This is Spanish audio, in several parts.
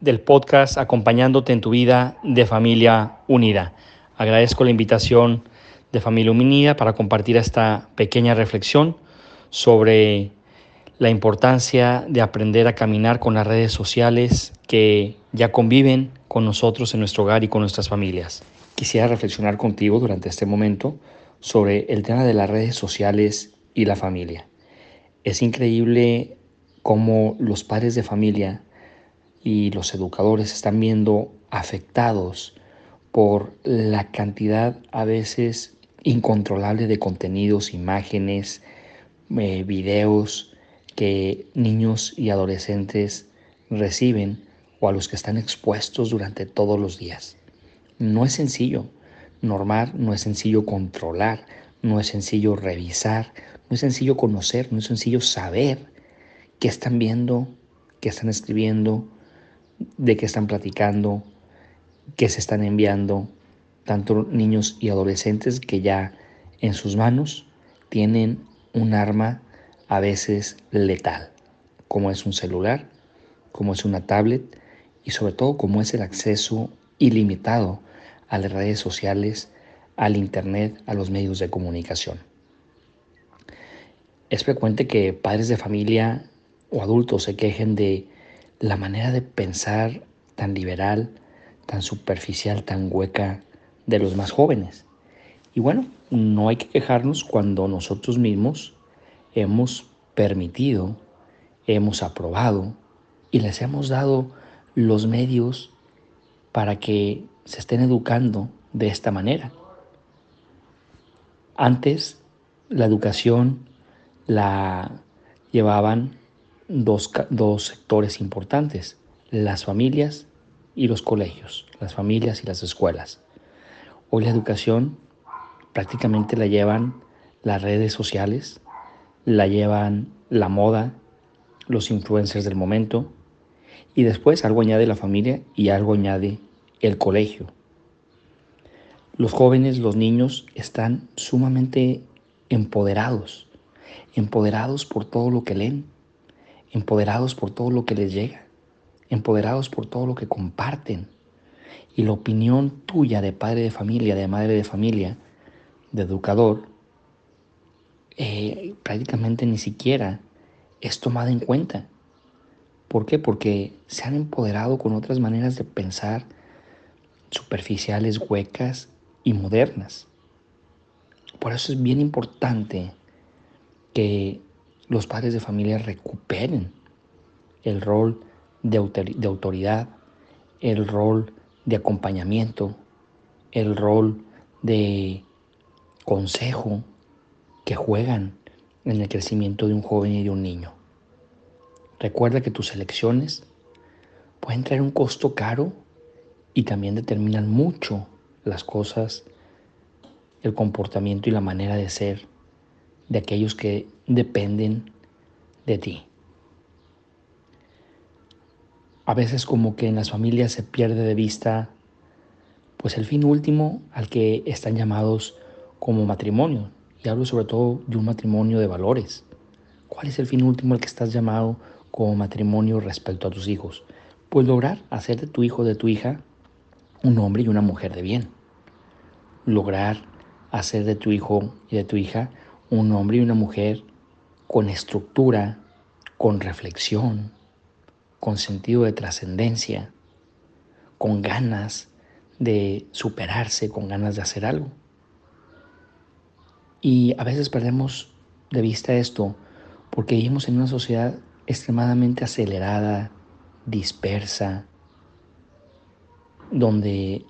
del podcast Acompañándote en tu vida de familia unida. Agradezco la invitación de Familia Unida para compartir esta pequeña reflexión sobre la importancia de aprender a caminar con las redes sociales que ya conviven con nosotros en nuestro hogar y con nuestras familias. Quisiera reflexionar contigo durante este momento sobre el tema de las redes sociales y la familia. Es increíble cómo los padres de familia y los educadores están viendo afectados por la cantidad a veces incontrolable de contenidos, imágenes, eh, videos que niños y adolescentes reciben o a los que están expuestos durante todos los días. No es sencillo normar, no es sencillo controlar, no es sencillo revisar, no es sencillo conocer, no es sencillo saber qué están viendo, qué están escribiendo, de qué están platicando, qué se están enviando, tanto niños y adolescentes que ya en sus manos tienen un arma a veces letal, como es un celular, como es una tablet y sobre todo como es el acceso ilimitado a las redes sociales, al Internet, a los medios de comunicación. Es frecuente que padres de familia o adultos se quejen de la manera de pensar tan liberal, tan superficial, tan hueca de los más jóvenes. Y bueno, no hay que quejarnos cuando nosotros mismos hemos permitido, hemos aprobado y les hemos dado los medios para que se estén educando de esta manera. Antes la educación la llevaban dos, sectores importantes, las familias y los colegios, las familias y las escuelas. Hoy la educación prácticamente la llevan las redes sociales, la llevan la moda, los influencers del momento, y después algo añade la familia y algo añade el colegio. Los jóvenes, los niños están sumamente empoderados, empoderados por todo lo que leen, empoderados por todo lo que les llega, empoderados por todo lo que comparten. Y la opinión tuya de padre de familia, de madre de familia, de educador, eh, prácticamente ni siquiera es tomada en cuenta. ¿Por qué? Porque se han empoderado con otras maneras de pensar superficiales, huecas y modernas. Por eso es bien importante que los padres de familia recuperen el rol de, autoridad, el rol de acompañamiento, el rol de consejo que juegan en el crecimiento de un joven y de un niño. Recuerda que tus elecciones pueden traer un costo caro y también determinan mucho las cosas, el comportamiento y la manera de ser de aquellos que dependen de ti. A veces como que en las familias se pierde de vista pues el fin último al que están llamados como matrimonio. Y hablo sobre todo de un matrimonio de valores. ¿Cuál es el fin último al que estás llamado como matrimonio respecto a tus hijos? Pues lograr hacer de tu hijo, de tu hija, un hombre y una mujer de bien. Lograr hacer de tu hijo y de tu hija un hombre y una mujer con estructura, con reflexión, con sentido de trascendencia, con ganas de superarse, con ganas de hacer algo. Y a veces perdemos de vista esto porque vivimos en una sociedad extremadamente acelerada, dispersa, donde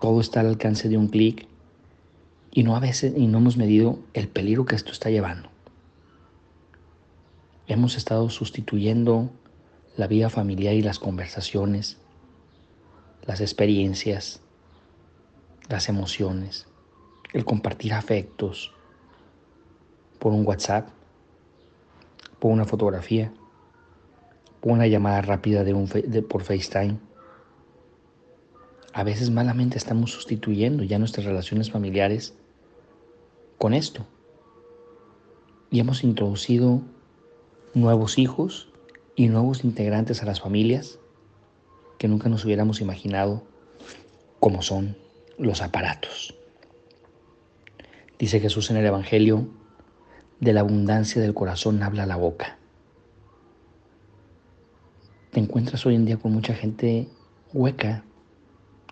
todo está al alcance de un clic y no a veces y no hemos medido el peligro que esto está llevando. Hemos estado sustituyendo la vida familiar y las conversaciones, las experiencias, las emociones, el compartir afectos por un WhatsApp, por una fotografía, por una llamada rápida de un, por FaceTime. A veces malamente estamos sustituyendo ya nuestras relaciones familiares con esto. Y hemos introducido nuevos hijos y nuevos integrantes a las familias que nunca nos hubiéramos imaginado como son los aparatos. Dice Jesús en el Evangelio, de la abundancia del corazón habla la boca. Te encuentras hoy en día con mucha gente hueca,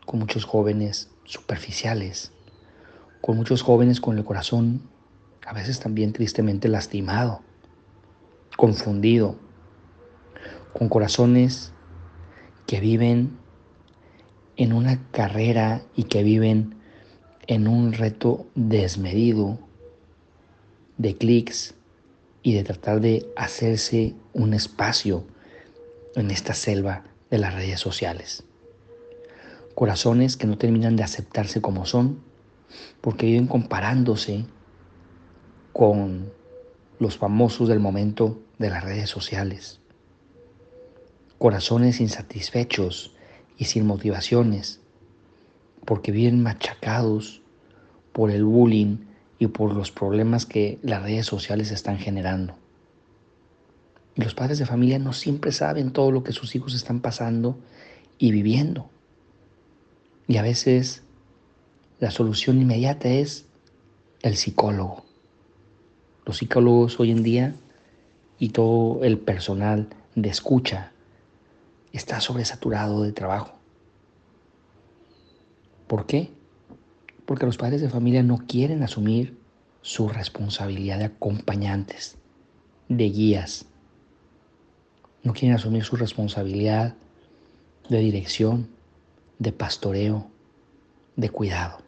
con muchos jóvenes superficiales, con muchos jóvenes con el corazón a veces también tristemente lastimado, confundido, con corazones que viven en una carrera y que viven en un reto desmedido de clics y de tratar de hacerse un espacio en esta selva de las redes sociales. Corazones que no terminan de aceptarse como son porque viven comparándose con los famosos del momento de las redes sociales. Corazones insatisfechos y sin motivaciones, porque viven machacados por el bullying y por los problemas que las redes sociales están generando. Los padres de familia no siempre saben todo lo que sus hijos están pasando y viviendo. Y a veces la solución inmediata es el psicólogo. Los psicólogos hoy en día y todo el personal de escucha está sobresaturado de trabajo. ¿Por qué? Porque los padres de familia no quieren asumir su responsabilidad de acompañantes, de guías. No quieren asumir su responsabilidad de dirección, de pastoreo, de cuidado,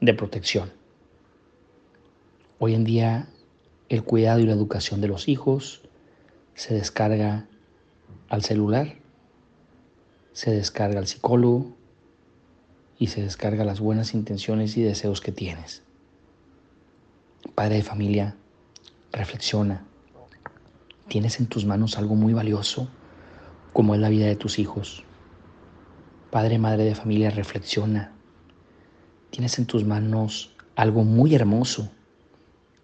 de protección. Hoy en día el cuidado y la educación de los hijos se descarga al celular, se descarga al psicólogo y se descarga las buenas intenciones y deseos que tienes. Padre de familia, reflexiona. Tienes en tus manos algo muy valioso como es la vida de tus hijos. Padre, madre de familia, reflexiona. Tienes en tus manos algo muy hermoso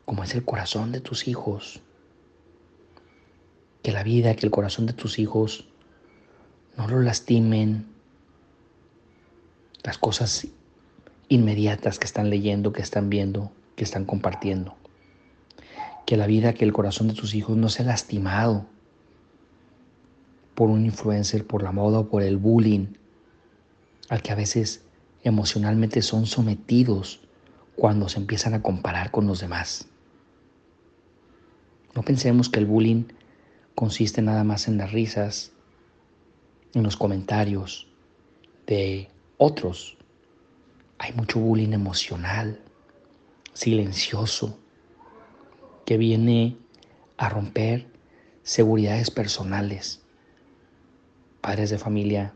como es el corazón de tus hijos. Que la vida, que el corazón de tus hijos no lo lastimen las cosas inmediatas que están leyendo, que están viendo, que están compartiendo. Que la vida, que el corazón de tus hijos no sea lastimado por un influencer, por la moda o por el bullying, al que a veces emocionalmente son sometidos cuando se empiezan a comparar con los demás. No pensemos que el bullying consiste nada más en las risas, en los comentarios de otros. Hay mucho bullying emocional, silencioso, que viene a romper seguridades personales. Padres de familia,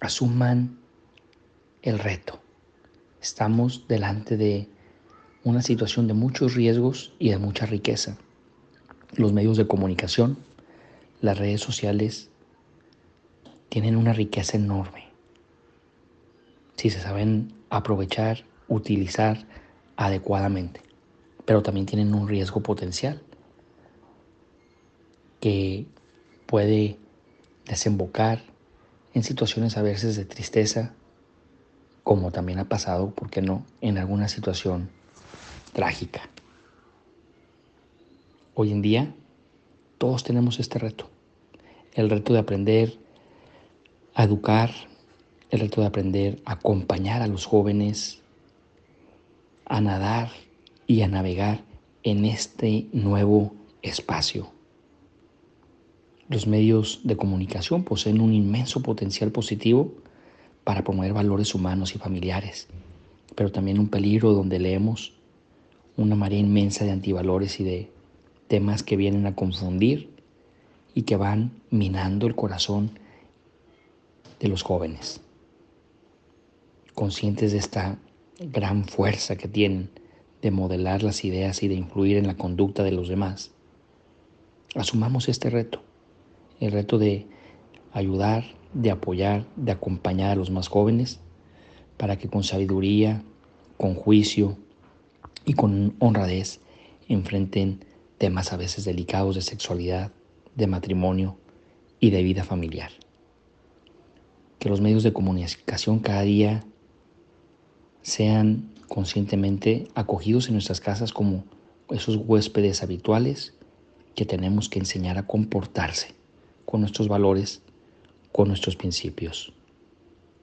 asuman el reto. Estamos delante de una situación de muchos riesgos y de mucha riqueza. Los medios de comunicación, las redes sociales, tienen una riqueza enorme. Si se saben aprovechar, utilizar adecuadamente, pero también tienen un riesgo potencial que puede desembocar en situaciones a veces de tristeza, como también ha pasado, ¿por qué no?, en alguna situación trágica. Hoy en día todos tenemos este reto, el reto de aprender a educar, el reto de aprender a acompañar a los jóvenes a nadar y a navegar en este nuevo espacio. Los medios de comunicación poseen un inmenso potencial positivo para promover valores humanos y familiares, pero también un peligro donde leemos una marea inmensa de antivalores y de temas que vienen a confundir y que van minando el corazón de los jóvenes, conscientes de esta gran fuerza que tienen de modelar las ideas y de influir en la conducta de los demás, asumamos este reto, el reto de ayudar, de apoyar, de acompañar a los más jóvenes para que con sabiduría, con juicio y con honradez enfrenten temas a veces delicados de sexualidad, de matrimonio y de vida familiar. Que los medios de comunicación cada día sean conscientemente acogidos en nuestras casas como esos huéspedes habituales que tenemos que enseñar a comportarse con nuestros valores, con nuestros principios.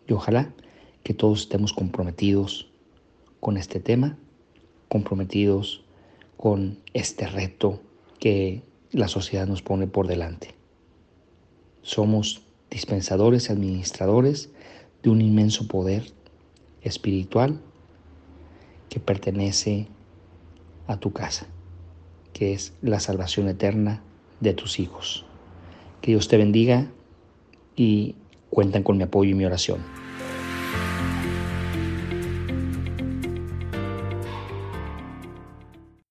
Y ojalá que todos estemos comprometidos con este tema, comprometidos con este reto que la sociedad nos pone por delante. Somos dispensadores y administradores de un inmenso poder espiritual que pertenece a tu casa, que es la salvación eterna de tus hijos. Que Dios te bendiga y cuentan con mi apoyo y mi oración.